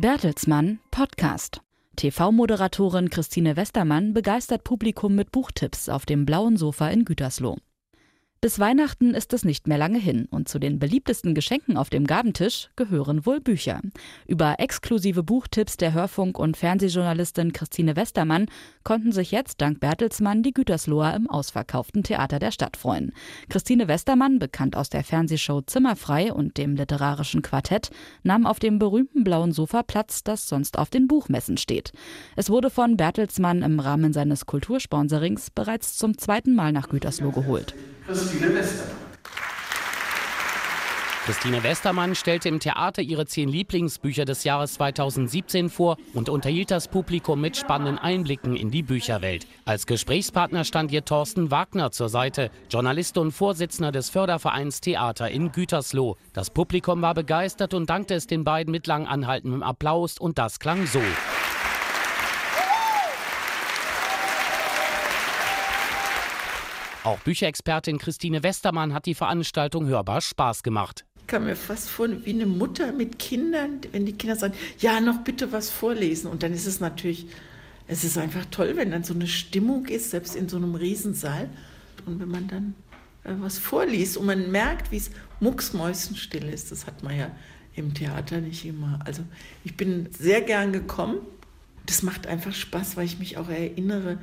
Bertelsmann Podcast. TV-Moderatorin Christine Westermann begeistert Publikum mit Buchtipps auf dem blauen Sofa in Gütersloh. Bis Weihnachten ist es nicht mehr lange hin und zu den beliebtesten Geschenken auf dem Gabentisch gehören wohl Bücher. Über exklusive Buchtipps der Hörfunk- und Fernsehjournalistin Christine Westermann konnten sich jetzt dank Bertelsmann die Gütersloher im ausverkauften Theater der Stadt freuen. Christine Westermann, bekannt aus der Fernsehshow Zimmerfrei und dem literarischen Quartett, nahm auf dem berühmten blauen Sofa Platz, das sonst auf den Buchmessen steht. Es wurde von Bertelsmann im Rahmen seines Kultursponsorings bereits zum zweiten Mal nach Gütersloh geholt. Christine Westermann. Christine Westermann stellte im Theater ihre zehn Lieblingsbücher des Jahres 2017 vor und unterhielt das Publikum mit spannenden Einblicken in die Bücherwelt. Als Gesprächspartner stand ihr Thorsten Wagner zur Seite, Journalist und Vorsitzender des Fördervereins Theater in Gütersloh. Das Publikum war begeistert und dankte es den beiden mit lang anhaltendem Applaus und das klang so. Auch Bücherexpertin Christine Westermann hat die Veranstaltung hörbar Spaß gemacht. Ich kann mir fast vor, wie eine Mutter mit Kindern, wenn die Kinder sagen, ja, noch bitte was vorlesen. Und dann ist es natürlich, es ist einfach toll, wenn dann so eine Stimmung ist, selbst in so einem Riesensaal. Und wenn man dann äh, was vorliest und man merkt, wie es mucksmäusenstill ist, das hat man ja im Theater nicht immer. Also ich bin sehr gern gekommen. Das macht einfach Spaß, weil ich mich auch erinnere,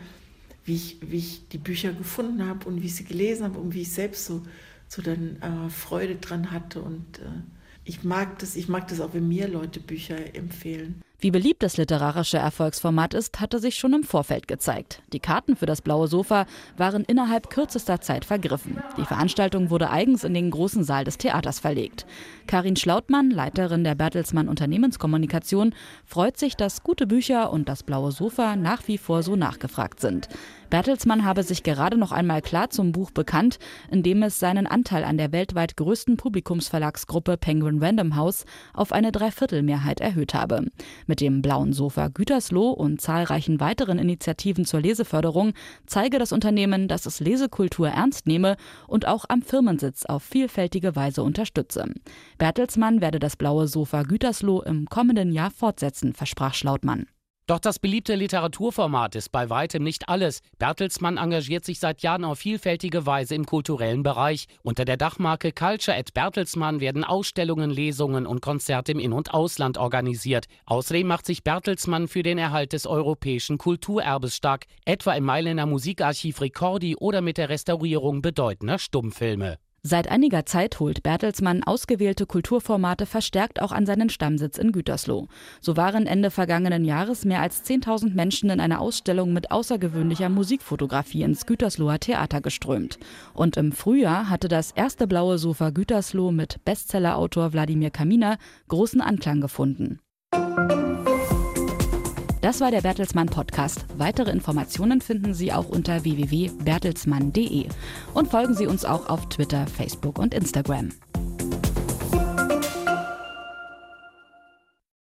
wie ich, wie ich die Bücher gefunden habe und wie ich sie gelesen habe und wie ich selbst so, so dann äh, Freude dran hatte. Und äh, ich mag das, ich mag das auch, wenn mir Leute Bücher empfehlen. Wie beliebt das literarische Erfolgsformat ist, hatte sich schon im Vorfeld gezeigt. Die Karten für das blaue Sofa waren innerhalb kürzester Zeit vergriffen. Die Veranstaltung wurde eigens in den großen Saal des Theaters verlegt. Karin Schlautmann, Leiterin der Bertelsmann Unternehmenskommunikation, freut sich, dass gute Bücher und das blaue Sofa nach wie vor so nachgefragt sind. Bertelsmann habe sich gerade noch einmal klar zum Buch bekannt, in dem es seinen Anteil an der weltweit größten Publikumsverlagsgruppe Penguin Random House auf eine Dreiviertelmehrheit erhöht habe. Mit dem blauen Sofa Gütersloh und zahlreichen weiteren Initiativen zur Leseförderung zeige das Unternehmen, dass es Lesekultur ernst nehme und auch am Firmensitz auf vielfältige Weise unterstütze. Bertelsmann werde das blaue Sofa Gütersloh im kommenden Jahr fortsetzen, versprach Schlautmann. Doch das beliebte Literaturformat ist bei weitem nicht alles. Bertelsmann engagiert sich seit Jahren auf vielfältige Weise im kulturellen Bereich. Unter der Dachmarke Culture at Bertelsmann werden Ausstellungen, Lesungen und Konzerte im In- und Ausland organisiert. Außerdem macht sich Bertelsmann für den Erhalt des europäischen Kulturerbes stark, etwa im Mailänder Musikarchiv Ricordi oder mit der Restaurierung bedeutender Stummfilme. Seit einiger Zeit holt Bertelsmann ausgewählte Kulturformate verstärkt auch an seinen Stammsitz in Gütersloh. So waren Ende vergangenen Jahres mehr als 10.000 Menschen in eine Ausstellung mit außergewöhnlicher Musikfotografie ins Gütersloher Theater geströmt. Und im Frühjahr hatte das erste blaue Sofa Gütersloh mit Bestsellerautor Wladimir Kaminer großen Anklang gefunden. Das war der Bertelsmann Podcast. Weitere Informationen finden Sie auch unter www.bertelsmann.de und folgen Sie uns auch auf Twitter, Facebook und Instagram.